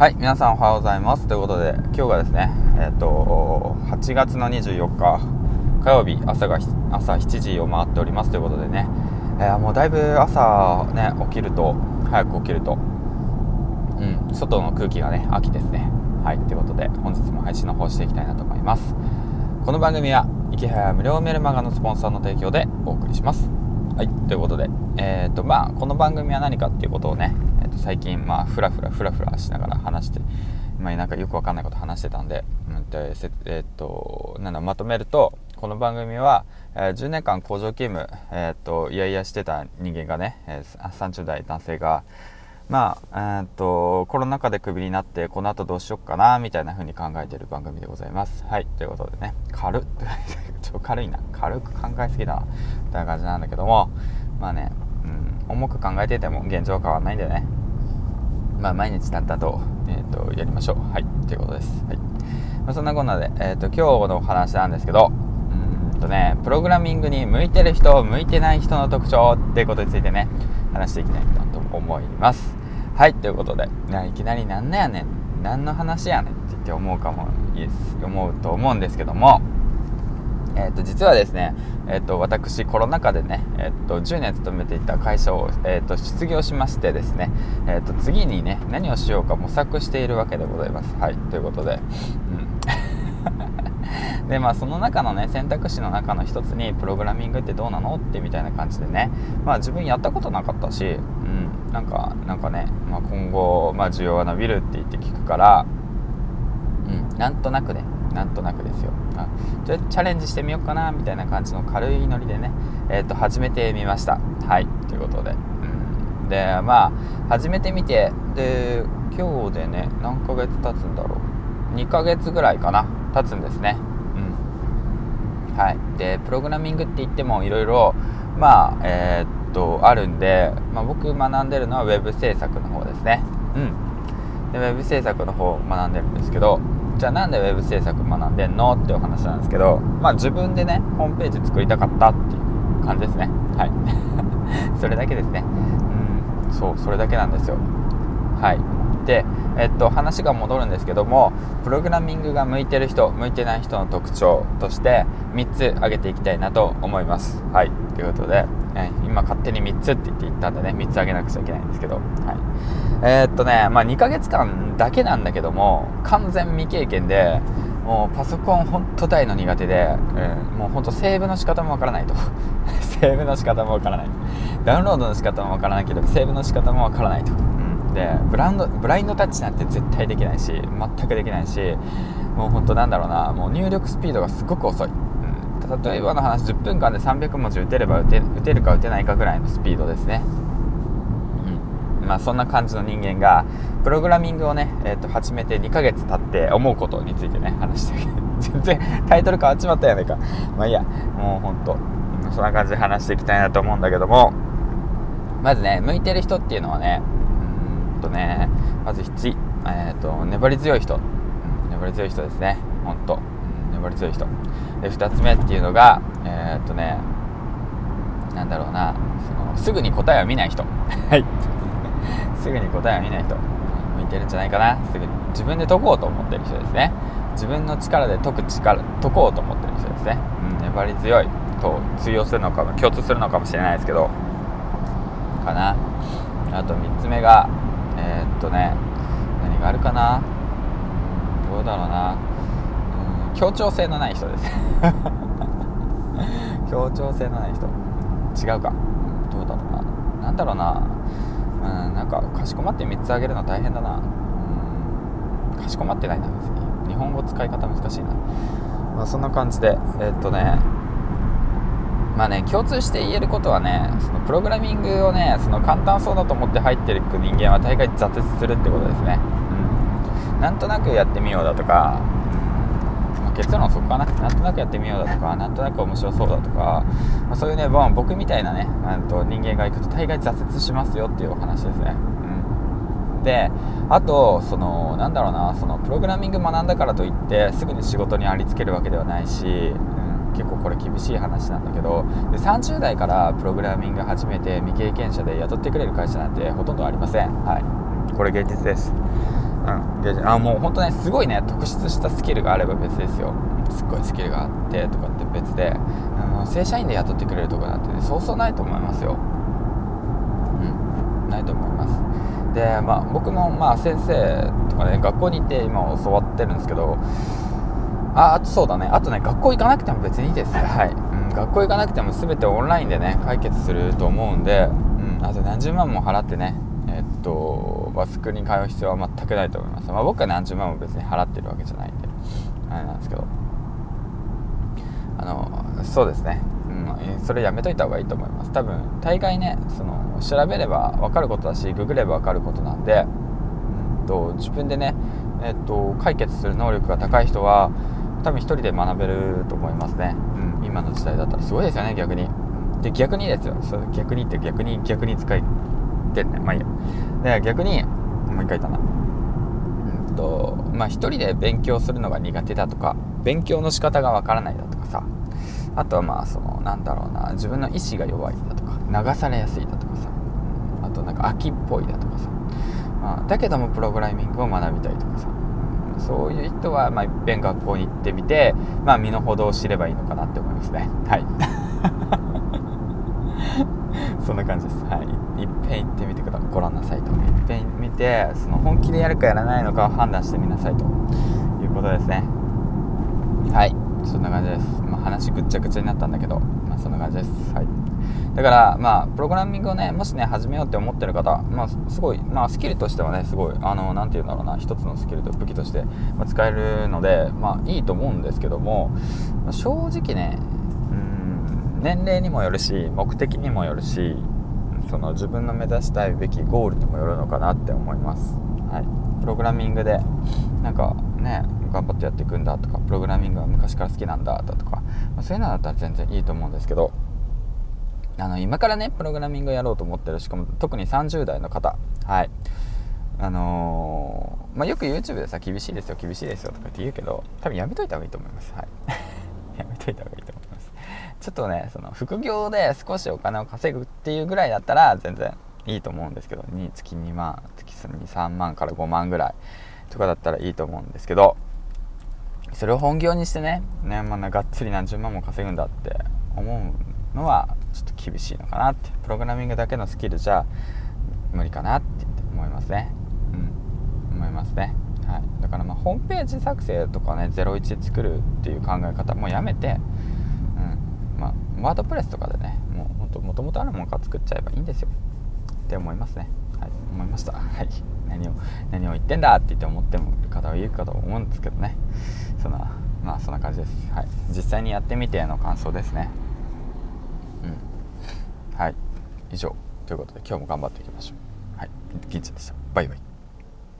はい皆さんおはようございます。ということで今日がですねえっ、と8月の24日火曜日朝が朝7時を回っております。ということでね、えー、もうだいぶ朝ね起きると早く起きるとうん外の空気がね秋ですね。はいということで本日も配信の方していきたいなと思います。この番組は池早無料メルマガのスポンサーの提供でお送りします。はいということでえっ、ー、とまあこの番組は何かっていうことをねと最近まあフラフラフラフラしながら話して、まあ、なんかよくわかんないこと話してたんで、うんえ、っとなんだまとめるとこの番組は、えー、10年間工場勤務、えー、っといやいやしてた人間がね、えー、30代男性がまあ、えー、っとコロナ禍でクビになってこの後どうしよっかなみたいな風に考えてる番組でございます。はいということでね。軽っ。ちょ軽いな。軽く考えすぎだなみたいな感じなんだけども。まあね、うん、重く考えてても現状変わんないんでね。まあ、毎日たったと,、えーと、やりましょう。はい、ということです。はいまあ、そんなこんなで、えーと、今日のお話なんですけど、うんとね、プログラミングに向いてる人、向いてない人の特徴っていうことについてね、話していきたいなと思います。はい、ということで、いきなりなんやねん、何の話やねんって言って思うかも、思うと思うんですけども、えー、と実はですね、えー、と私コロナ禍でね、えー、と10年勤めていた会社を、えー、と失業しましてですね、えー、と次にね何をしようか模索しているわけでございます。はいということで、うん、でまあその中のね選択肢の中の一つにプログラミングってどうなのってみたいな感じでねまあ自分やったことなかったし、うん、なんかなんかね、まあ、今後、まあ、需要が伸びるって言って聞くから、うん、なんとなくねなんとなくですよ。あちょチャレンジしてみようかなみたいな感じの軽いノリでね、えー、と始めてみました。はい。ということで、うん、でまあ始めてみてで今日でね何ヶ月経つんだろう。2ヶ月ぐらいかな。経つんですね。うん。はい。でプログラミングって言ってもいろいろまあえー、っとあるんで、まあ、僕学んでるのは web 制作の方ですね。うん。で web 制作の方を学んでるんですけどじゃあなんで web 制作学んでんのっていう話なんですけどまあ自分でねホームページ作りたかったっていう感じですね。はい。それだけですね。うん。そうそれだけなんですよ。はい。でえっと話が戻るんですけどもプログラミングが向いてる人向いてない人の特徴として3つ挙げていきたいなと思います。はい。ということで、え今勝手に3つって言って言ったんでね3つ挙げなくちゃいけないんですけど。はい。えー、っとねまあ2ヶ月間だけなんだけども完全未経験でもうパソコンほんと大の苦手で、えー、もうほんとセーブの仕方もわからないと。セーブの仕方もわからない。ダウンロードの仕方もわからないけどセーブの仕方もわからないと。でブランドブラインドタッチなんて絶対できないし全くできないしもうほんとなんだろうなもう入力スピードがすごく遅い、うん、例えばの話10分間で300文字打てれば打て打てるか打てないかぐらいのスピードですね、うん、まあそんな感じの人間がプログラミングをね、えー、と始めて2ヶ月経って思うことについてね話して 全然タイトル変わっちまったやないか。まあいいや。もうほんと。そんな感じで話していきたいなと思うんだけども。まずね向いてる人っていうのはねとねまず1、えーと、粘り強い人、うん、粘り強い人ですね。ほんと、うん、粘り強い人。で2つ目っていうのがえっ、とねなんだろうな。そのすぐに答えを見ない人。はい。すぐに答えを見ない人。向いてるんじゃないかな。すぐに。自分で解こうと思ってる人ですね。自分の力で解く力解こうと思ってる人ですね、うん、粘り強いと通用するのかも共通するのかもしれないですけど。かな。あと3つ目が、とね何があるかな？どうだろうな？うん協調性のない人です。協調性のない人。違うか。どうだろうな？何だろうな？うんなんかかしこまって3つあげるの大変だな。うんかしこまってないな別に。日本語使い方難しいな。まあそんな感じでえー、っとねまあね共通して言えることはねそのプログラミングをねその簡単そうだと思って入っていく人間は大概挫折するってことですね、うん、なんとなくやってみようだとか、結論そこかな。なんとなくやってみようだとかなんとなく面白そうだとか、まあ、そういうね、まあ、僕みたいなねと人間が行くと大概挫折しますよっていうお話ですね、うん、であとそのなんだろうなそのプログラミング学んだからといってすぐに仕事にありつけるわけではないし結構これ厳しい話なんだけどで30代からプログラミング始めて未経験者で雇ってくれる会社なんてほとんどありません。はい。これ現実です。うんあもう本当ねすごいね特筆したスキルがあれば別ですよ。すっごいスキルがあってとかって別で、うん、正社員で雇ってくれるとこなんて、ね、そうそうないと思いますよ。うんないと思います。でまあ僕もまあ先生とかね学校に行って今教わってるんですけどああとそうだね。あとね学校行かなくても別にいいです。はい、うん、学校行かなくても全てオンラインでね解決すると思うんで、うん、あと何十万も払ってねえっとバスクに通う必要は全くないと思います、まあ、僕は何十万も別に払ってるわけじゃないんであれなんですけど。あのそうですね、うん、それやめといた方がいいと思います。多分大概ねその調べれば分かることだしググれば分かることなんで、うんと、自分でね、えっと、解決する能力が高い人は多分一人で学べると思いますね、うん、今の時代だったらすごいですよね逆に。で逆にですよ。そう逆にって逆に逆に使いてんね。まあいいや。で逆にもう一回言ったな。うんとまあ一人で勉強するのが苦手だとか勉強の仕方がわからないだとかさ。あとはまあそのなんだろうな。自分の意志が弱いだとか流されやすいだとかさ、うん、あとなんか秋っぽいだとかさ、まあ、だけどもプログラミングを学びたいとかさそういう人は、まあ、いっぺん学校に行ってみて、まあ、身の程を知ればいいのかなって思いますね。はい。そんな感じです。はい。いっぺん行ってみてください。ご覧なさいと。いっぺん見て、その本気でやるかやらないのかを判断してみなさいということですね。はい。そんな感じです。まあ、話ぐっちゃぐちゃになったんだけど、まあ、そんな感じです。はい。だからまあプログラミングをねもしね始めようって思ってる方まあすごいまあスキルとしてはねすごいあの何て言うんだろうな一つのスキルと武器としてま使えるのでまあいいと思うんですけどもま正直ねうん年齢にもよるし目的にもよるしその自分の目指したいべきゴールにもよるのかなって思います。プログラミングでなんかね頑張ってやっていくんだとかプログラミングは昔から好きなんだだとか、まあ、そういうのだったら全然いいと思うんですけどあの今からねプログラミングやろうと思ってるしかも特に30代の方はい。あのー、まあ、よく YouTube でさ厳しいですよ厳しいですよとかって言うけど多分やめといた方がいいと思います。はい。やめといた方がいいと思います。ちょっとねその副業で少しお金を稼ぐっていうぐらいだったら全然いいと思うんですけどに月2万月23万から5万ぐらいとかだったらいいと思うんですけどそれを本業にしてねね、まあ、がっつり何十万も稼ぐんだって思うのはちょっと厳しいのかなって。プログラミングだけのスキルじゃ無理かなって思いますね。うん。思いますね。はい。だからまあホームページ作成とかね01作るっていう考え方もやめてうん。まあワードプレスとかでねもうほんともともとあるものから作っちゃえばいいんですよ。って思いますね。はい思いました。はい。何を何を言ってんだって言って思ってもる方はいるかと思うんですけどね。そんなまあそんな感じです。はい。実際にやってみての感想ですね。うん。はい。以上。ということで今日も頑張っていきましょう。はい。銀ちゃんでした。バイバイ。